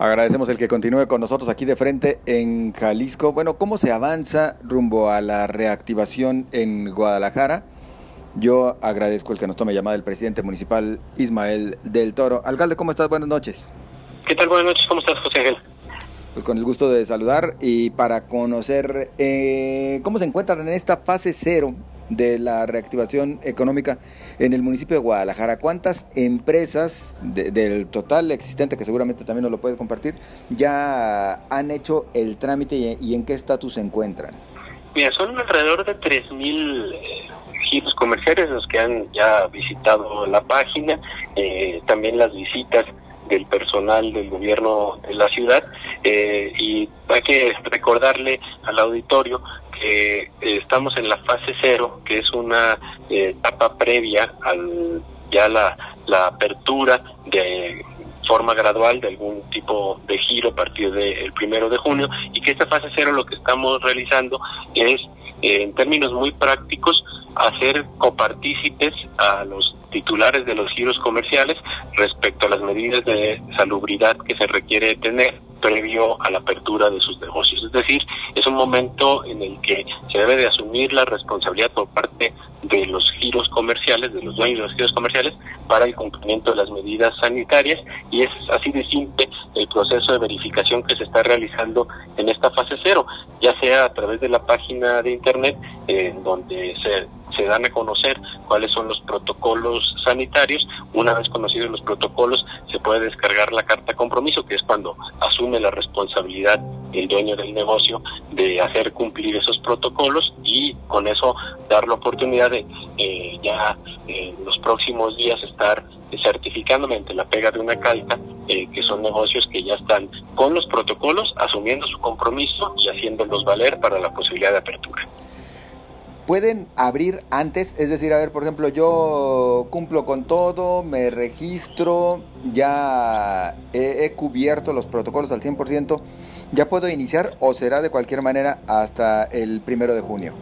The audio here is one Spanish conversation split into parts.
Agradecemos el que continúe con nosotros aquí de frente en Jalisco. Bueno, ¿cómo se avanza rumbo a la reactivación en Guadalajara? Yo agradezco el que nos tome llamada el presidente municipal Ismael del Toro. Alcalde, ¿cómo estás? Buenas noches. ¿Qué tal? Buenas noches. ¿Cómo estás, José Ángel? Pues con el gusto de saludar y para conocer eh, cómo se encuentran en esta fase cero de la reactivación económica en el municipio de Guadalajara. ¿Cuántas empresas del total existente, que seguramente también nos lo puede compartir, ya han hecho el trámite y, en qué estatus se encuentran? Mira, son alrededor de 3.000 eh, giros comerciales los que han ya visitado la página, eh, también las visitas del personal del gobierno de la ciudad eh, y hay que recordarle al auditorio eh, estamos en la fase cero, que es una eh, etapa previa al ya la, la apertura de forma gradual de algún tipo de giro a partir del primero de junio y que esta fase cero lo que estamos realizando es en términos muy prácticos hacer copartícipes a los titulares de los giros comerciales respecto a las medidas de salubridad que se requiere tener previo a la apertura de sus negocios. Es decir, es un momento en el que se debe de asumir la responsabilidad por parte de los giros comerciales, de los dueños de los giros comerciales, para el cumplimiento de las medidas sanitarias y es así de simple el proceso de verificación que se está realizando en esta fase cero, ya sea a través de la página de internet en donde se se dan a conocer cuáles son los protocolos sanitarios. Una vez conocidos los protocolos, se puede descargar la carta compromiso, que es cuando asume la responsabilidad el dueño del negocio de hacer cumplir esos protocolos y con eso dar la oportunidad de eh, ya en los próximos días estar certificando mediante la pega de una carta eh, que son negocios que ya están con los protocolos, asumiendo su compromiso y haciéndolos valer para la posibilidad de apertura pueden abrir antes, es decir, a ver, por ejemplo, yo cumplo con todo, me registro, ya he, cubierto los protocolos al 100%, ¿ya puedo iniciar o será de cualquier manera hasta el primero de junio?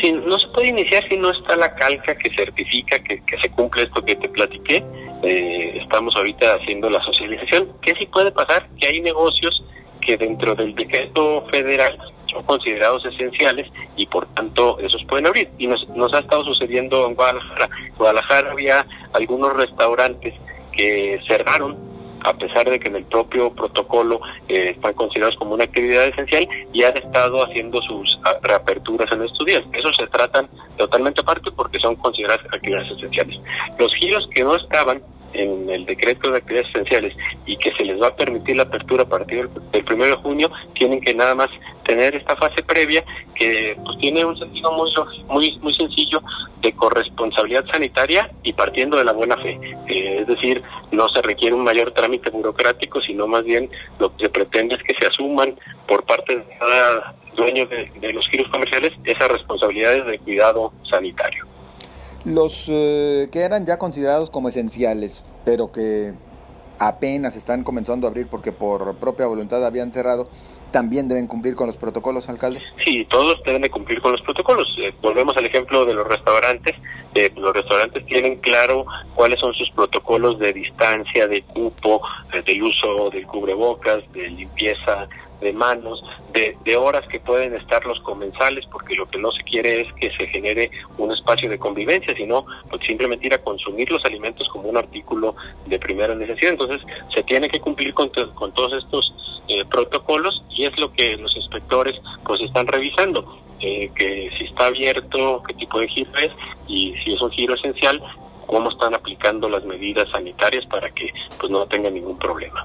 Sí, no se puede iniciar si no está la calca que certifica que, se cumple esto que te platiqué. Eh, estamos ahorita haciendo la socialización. ¿Qué sí puede pasar? Que hay negocios que dentro del decreto federal son considerados esenciales y por tanto esos pueden abrir. Y nos, nos ha estado sucediendo en Guadalajara. En Guadalajara había algunos restaurantes que cerraron a pesar de que en el propio protocolo eh, están considerados como una actividad esencial y han estado haciendo sus ah, reaperturas en estos días. Eso se tratan totalmente aparte porque son consideradas actividades esenciales. Los giros que no estaban en el decreto de actividades esenciales y que se les va a permitir la apertura a partir del, primero de junio, tienen que nada más tener esta fase previa que pues tiene un sentido muy muy muy sencillo de corresponsabilidad sanitaria y partiendo de la buena fe. Es decir, no se requiere un mayor trámite burocrático, sino más bien lo que se pretende es que se asuman por parte de cada dueño de, de los giros comerciales esas responsabilidades de cuidado sanitario. Los eh, que eran ya considerados como esenciales, pero que apenas están comenzando a abrir porque por propia voluntad habían cerrado, también deben cumplir con los protocolos, alcalde? Sí, todos deben de cumplir con los protocolos. Eh, volvemos al ejemplo de los restaurantes. Eh, los restaurantes tienen claro cuáles son sus protocolos de distancia, de cupo, del uso del cubrebocas, de limpieza de manos, de, de, horas que pueden estar los comensales, porque lo que no se quiere es que se genere un espacio de convivencia, sino pues, simplemente ir a consumir los alimentos como un artículo de primera necesidad. Entonces, se tiene que cumplir con, con todos estos eh, protocolos y es lo que los inspectores pues están revisando. Eh, que si está abierto, qué tipo de giro es y si es un giro esencial, cómo están aplicando las medidas sanitarias para que pues no tenga ningún problema.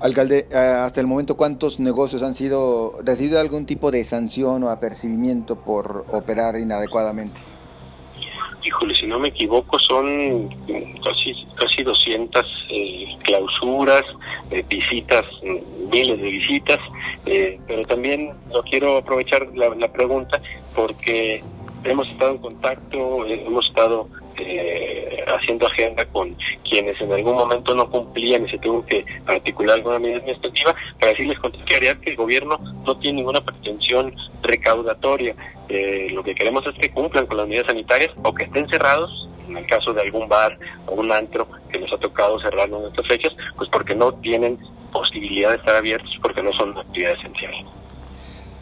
Alcalde, eh, hasta el momento, ¿cuántos negocios han sido recibido algún tipo de sanción o apercibimiento por operar inadecuadamente? Híjole, si no me equivoco, son casi casi 200 eh, clausuras, eh, visitas, miles de visitas, pero también lo quiero aprovechar la, la pregunta porque hemos estado en contacto, hemos estado eh, haciendo agenda con quienes en algún momento no cumplían y se tuvo que articular alguna medida administrativa, para decirles con claridad que el gobierno no tiene ninguna pretensión recaudatoria. Eh, lo que queremos es que cumplan con las medidas sanitarias o que estén cerrados, en el caso de algún bar o un antro que nos ha tocado cerrarlo en estas fechas, pues porque no tienen posibilidad de estar abiertos, porque no son actividad esencial.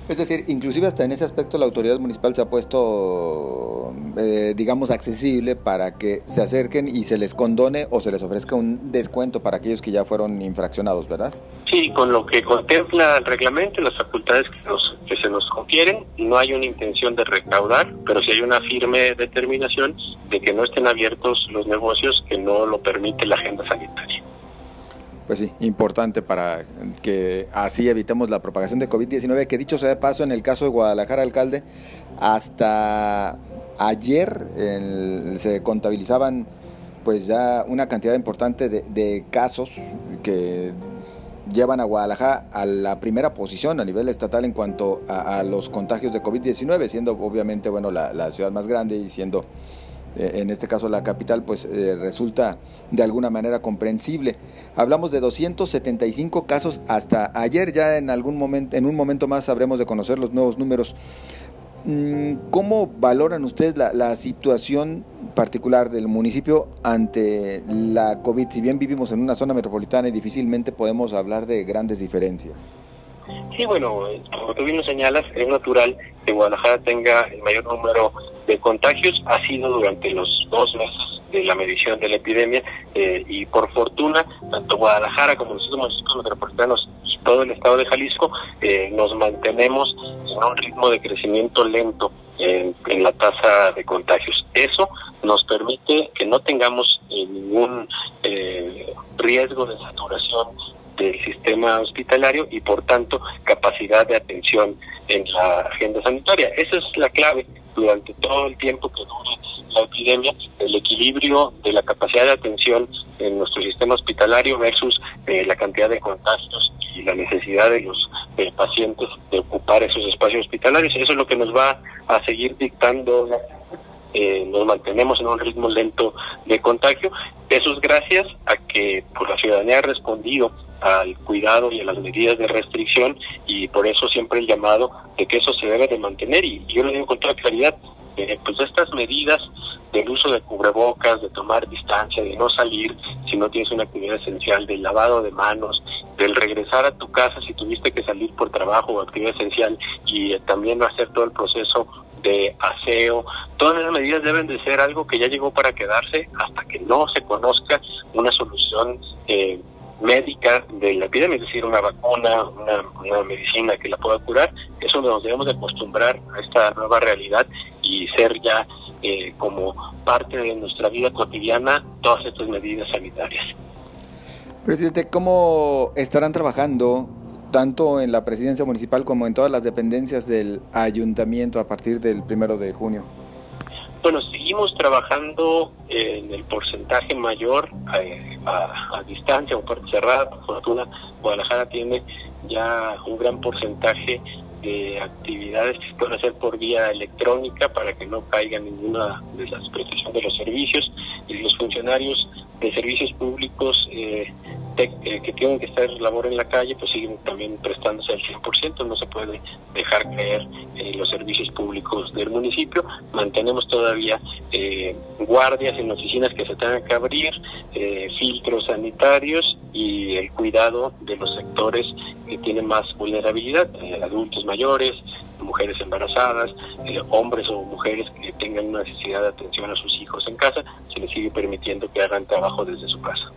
Es decir, inclusive hasta en ese aspecto la autoridad municipal se ha puesto, eh, digamos, accesible para que se acerquen y se les condone o se les ofrezca un descuento para aquellos que ya fueron infraccionados, ¿verdad? Sí, con lo que contempla el reglamento y las facultades que, nos, que se nos confieren, no hay una intención de recaudar, pero sí hay una firme determinación de que no estén abiertos los negocios que no lo permite la agenda sanitaria. Pues sí, importante para que así evitemos la propagación de COVID-19, que dicho sea de paso, en el caso de Guadalajara, alcalde, hasta ayer se contabilizaban pues ya una cantidad importante de, casos que llevan a Guadalajara a la primera posición a nivel estatal en cuanto a, los contagios de COVID-19, siendo obviamente bueno la, ciudad más grande y siendo en este caso la capital, pues eh, resulta de alguna manera comprensible. Hablamos de 275 casos hasta ayer, ya en algún momento, en un momento más sabremos de conocer los nuevos números. Mm, ¿Cómo valoran ustedes la situación particular del municipio ante la COVID? Si bien vivimos en una zona metropolitana y difícilmente podemos hablar de grandes diferencias. Sí, bueno, como tú bien lo señalas, es natural que Guadalajara tenga el mayor número de contagios ha sido durante los dos meses de la medición de la epidemia eh, y por fortuna tanto Guadalajara como los municipios metropolitanos y todo el estado de Jalisco eh, nos mantenemos en un ritmo de crecimiento lento en, la tasa de contagios. Eso nos permite que no tengamos eh, ningún riesgo de saturación del sistema hospitalario y por tanto capacidad de atención en la agenda sanitaria. Esa es la clave durante todo el tiempo que dure la epidemia, el equilibrio de la capacidad de atención en nuestro sistema hospitalario versus eh, la cantidad de contagios y la necesidad de los eh, pacientes de ocupar esos espacios hospitalarios. Eso es lo que nos va a seguir dictando eh, nos mantenemos en un ritmo lento de contagio. Eso es gracias a que pues, la ciudadanía ha respondido al cuidado y a las medidas de restricción y por eso siempre el llamado de que eso se debe de mantener y yo lo digo con toda claridad, eh, pues estas medidas del uso de cubrebocas, de tomar distancia, de no salir si no tienes una actividad esencial, del lavado de manos, del regresar a tu casa si tuviste que salir por trabajo o actividad esencial y eh, también hacer todo el proceso de aseo, todas esas medidas deben de ser algo que ya llegó para quedarse hasta que no se conozca una solución eh, médica de la epidemia, es decir, una vacuna, una, medicina que la pueda curar, eso nos debemos de acostumbrar a esta nueva realidad y ser ya eh, como parte de nuestra vida cotidiana todas estas medidas sanitarias. Presidente, ¿cómo estarán trabajando tanto en la presidencia municipal como en todas las dependencias del ayuntamiento a partir del primero de junio? Bueno, seguimos trabajando en el porcentaje mayor eh, a, distancia o puerta cerrada. Por fortuna, Guadalajara tiene ya un gran porcentaje de actividades que se pueden hacer por vía electrónica para que no caiga ninguna de las prestaciones de los servicios y los funcionarios de servicios públicos eh, eh, que tienen que estar labor en la calle, pues siguen también prestándose al 100%, no se puede dejar caer eh, los servicios públicos del municipio. Mantenemos todavía eh, guardias en oficinas que se tengan que abrir, filtros sanitarios y el cuidado de los sectores que tienen más vulnerabilidad, adultos mayores, mujeres embarazadas, hombres o mujeres que tengan una necesidad de atención a sus hijos en casa, se les sigue permitiendo que hagan trabajo desde su casa.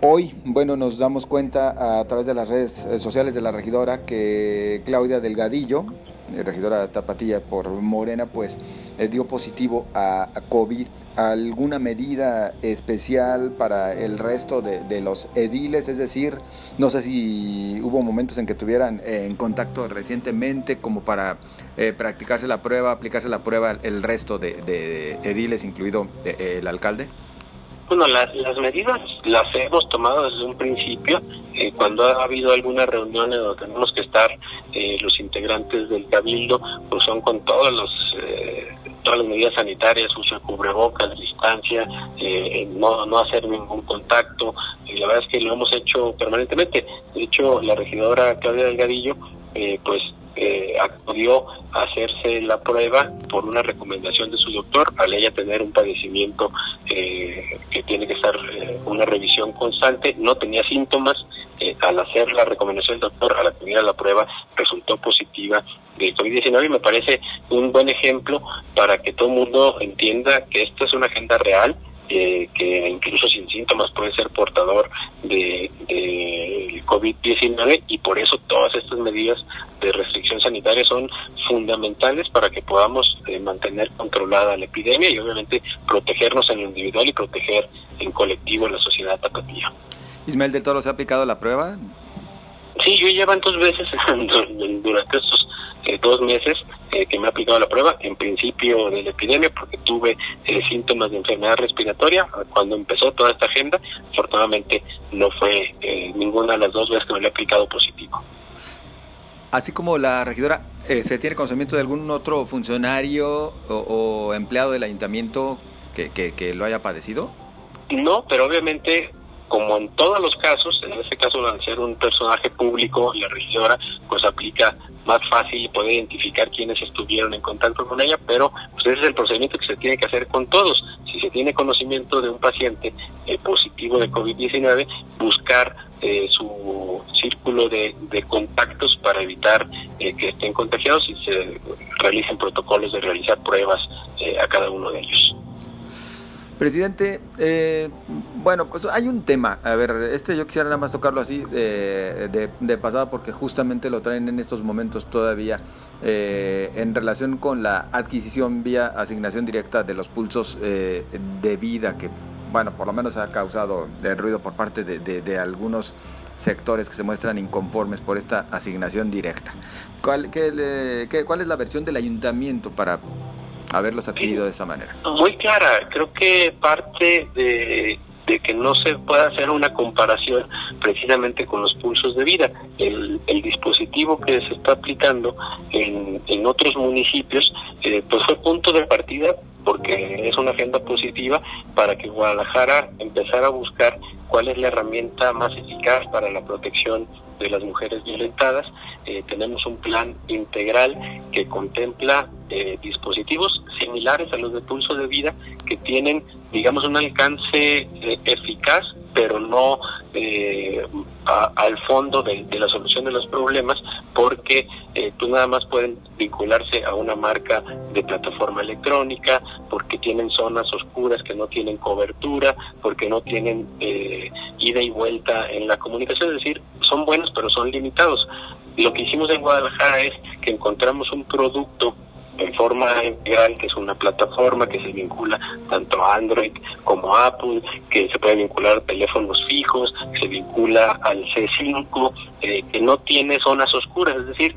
Hoy, bueno, nos damos cuenta a través de las redes eh, sociales de la regidora que Claudia Delgadillo, eh, regidora Tapatilla por Morena, pues eh, dio positivo a, COVID. ¿Alguna medida especial para el resto de, los ediles? Es decir, no sé si hubo momentos en que tuvieran en contacto recientemente como para practicarse la prueba, aplicarse la prueba el resto de, ediles, incluido el alcalde. Bueno, las, las medidas las hemos tomado desde un principio. Eh, cuando ha habido alguna reunión donde tenemos que estar eh, los integrantes del cabildo, pues son con todos los eh, todas las medidas sanitarias, uso de cubrebocas, distancia, no, no hacer ningún contacto. Y la verdad es que lo hemos hecho permanentemente. De hecho, la regidora Claudia Delgadillo, pues acudió hacerse la prueba por una recomendación de su doctor, al ella tener un padecimiento eh, que tiene que estar eh, una revisión constante, no tenía síntomas, eh, al hacer la recomendación del doctor, al acudir a la prueba, resultó positiva de COVID-19 y me parece un buen ejemplo para que todo el mundo entienda que esta es una agenda real, que incluso sin síntomas puede ser portador de, de COVID-19 y por eso todas estas medidas de restricción sanitaria son fundamentales para que podamos eh, mantener controlada la epidemia y obviamente protegernos en lo individual y proteger en colectivo en la sociedad tapatía. Ismael del Toro, ¿se ha aplicado la prueba? Sí, yo llevan dos veces durante estos eh, dos meses eh, que me he aplicado la prueba, en principio de la epidemia, porque tuve síntomas de enfermedad respiratoria cuando empezó toda esta agenda. Afortunadamente no fue ninguna de las dos veces que me lo he aplicado positivo. Así como la regidora, eh, ¿se tiene conocimiento de algún otro funcionario o, empleado del ayuntamiento que, que, lo haya padecido? No, pero obviamente como en todos los casos, en este caso al ser un personaje público, la regidora pues aplica más fácil poder identificar quiénes estuvieron en contacto con ella, pero pues ese es el procedimiento que se tiene que hacer con todos. Si se tiene conocimiento de un paciente eh, positivo de COVID-19, buscar eh, su círculo de, contactos para evitar eh, que estén contagiados y se realicen protocolos de realizar pruebas a cada uno de ellos. Presidente, eh, bueno, pues hay un tema, a ver, este yo quisiera nada más tocarlo así de, de, pasada porque justamente lo traen en estos momentos todavía eh, en relación con la adquisición vía asignación directa de los pulsos eh, de vida que, bueno, por lo menos ha causado ruido por parte de, algunos sectores que se muestran inconformes por esta asignación directa. ¿Cuál, qué, qué, ¿Cuál es la versión del ayuntamiento para haberlos adquirido de esa manera? Muy clara, creo que parte de, que no se pueda hacer una comparación precisamente con los pulsos de vida. El, dispositivo que se está aplicando en, en otros municipios eh, pues fue punto de partida porque es una agenda positiva para que Guadalajara empezara a buscar cuál es la herramienta más eficaz para la protección de las mujeres violentadas. Eh, tenemos un plan integral que contempla eh, dispositivos similares a los de pulso de vida que tienen, digamos, un alcance eh, eficaz, pero no al fondo de, la solución de los problemas, porque pues nada más pueden vincularse a una marca de plataforma electrónica, porque tienen zonas oscuras que no tienen cobertura, porque no tienen ida y vuelta en la comunicación, es decir, son buenos pero son limitados. Lo que hicimos en Guadalajara es que encontramos un producto en forma integral, que es una plataforma que se vincula tanto a Android como a Apple, que se puede vincular teléfonos fijos, se vincula al C5, eh, que no tiene zonas oscuras, es decir,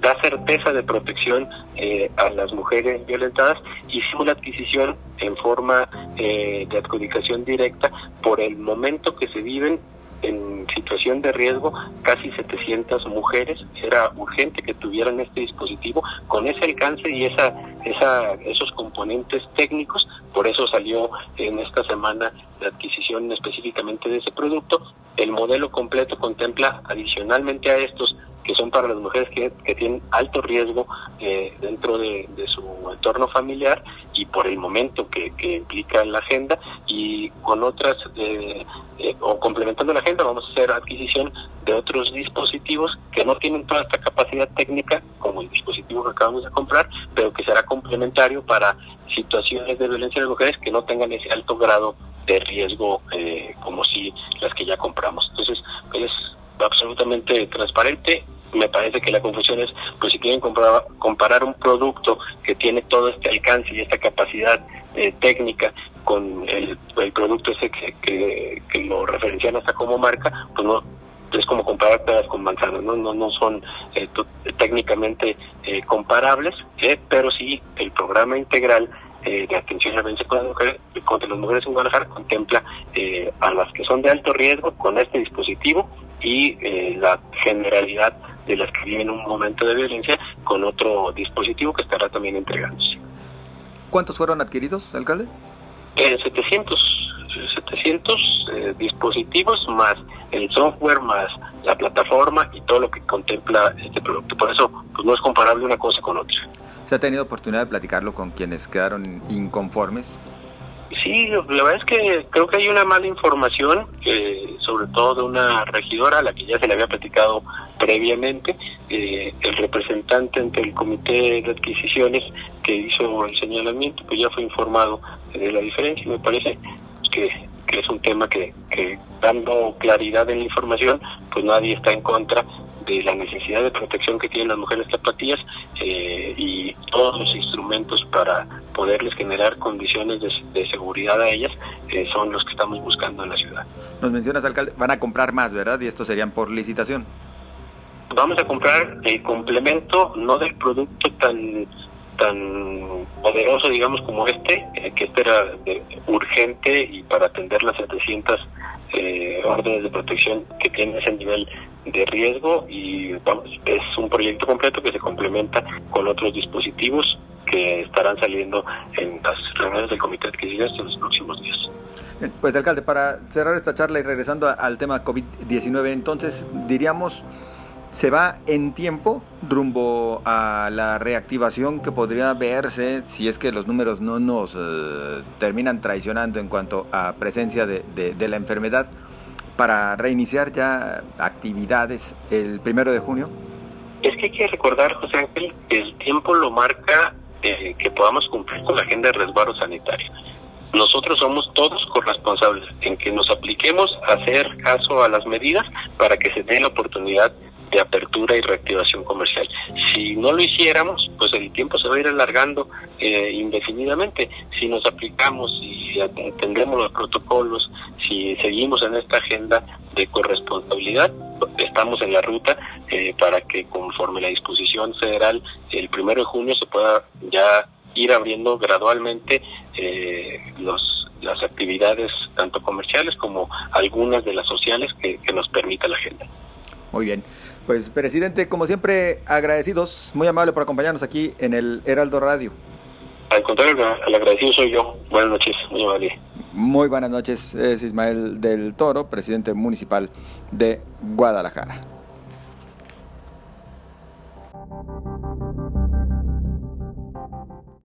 da certeza de protección eh, a las mujeres violentadas. Hicimos la adquisición en forma eh, de adjudicación directa por el momento que se viven en situación de riesgo casi 700 mujeres. Era urgente que tuvieran este dispositivo con ese alcance y esa, esa, esos componentes técnicos. Por eso salió en esta semana la adquisición específicamente de ese producto. El modelo completo contempla adicionalmente a estos que son para las mujeres que, tienen alto riesgo eh, dentro de, su entorno familiar y por el momento que, implica la agenda. Y con otras eh, eh, o complementando la agenda vamos a hacer adquisición de otros dispositivos que no tienen toda esta capacidad técnica como el dispositivo que acabamos de comprar pero que será complementario para situaciones de violencia de mujeres que no tengan ese alto grado de riesgo como si las que ya compramos. Entonces es absolutamente transparente. Me parece que la confusión es, pues si quieren comparar, comparar un producto que tiene todo este alcance y esta capacidad eh, técnica con el, producto ese que, lo referencian hasta como marca, pues no es como comparar peras con manzanas, no no, no son eh, técnicamente eh, comparables, pero sí el programa integral de atención a la violencia contra las mujeres en Guadalajara contempla a las que son de alto riesgo con este dispositivo y la generalidad de las que viven un momento de violencia con otro dispositivo que estará también entregándose. ¿Cuántos fueron adquiridos, alcalde? Eh, 700, 700 eh, dispositivos más el software más la plataforma y todo lo que contempla este producto. Por eso pues no es comparable una cosa con otra. ¿Se ha tenido oportunidad de platicarlo con quienes quedaron inconformes? Sí, la verdad es que creo que hay una mala información, eh, sobre todo de una regidora a la que ya se le había platicado previamente, eh, el representante ante el comité de adquisiciones que hizo el señalamiento, pues ya fue informado de la diferencia me parece que, que es un tema que, que dando claridad en la información, pues nadie está en contra de la necesidad de protección que tienen las mujeres tapatías eh, y todos los instrumentos para poderles generar condiciones de, seguridad a ellas eh, son los que estamos buscando en la ciudad. Nos mencionas, alcalde, van a comprar más, ¿verdad? Y estos serían por licitación. Vamos a comprar el complemento, no del producto tan tan poderoso, digamos, como este, eh, que este era urgente y para atender las 700 eh, órdenes de protección que tiene ese nivel de riesgo y vamos, es un proyecto completo que se complementa con otros dispositivos que estarán saliendo en las reuniones del comité de adquisiciones en los próximos días. Pues alcalde, para cerrar esta charla y regresando al tema COVID-19, entonces diríamos se va en tiempo rumbo a la reactivación que podría verse si es que los números no nos eh, terminan traicionando en cuanto a presencia de, de, la enfermedad para reiniciar ya actividades el primero de junio? Es que hay que recordar, José Ángel, el tiempo lo marca eh, que podamos cumplir con la agenda de resguardo sanitario. Nosotros somos todos corresponsables en que nos apliquemos a hacer caso a las medidas para que se dé la oportunidad de apertura y reactivación comercial. Si no lo hiciéramos, pues el tiempo se va a ir alargando eh, indefinidamente. Si nos aplicamos y atendemos los protocolos, si seguimos en esta agenda de corresponsabilidad, estamos en la ruta eh, para que conforme la disposición federal el primero de junio se pueda ya ir abriendo gradualmente eh, los las actividades tanto comerciales como algunas de las sociales que nos permita la agenda. Muy bien. Pues, presidente, como siempre, agradecidos, muy amable por acompañarnos aquí en el Heraldo Radio. Al contrario, el agradecido soy yo. Buenas noches, muy amable. Muy buenas noches, es Ismael del Toro, presidente municipal de Guadalajara.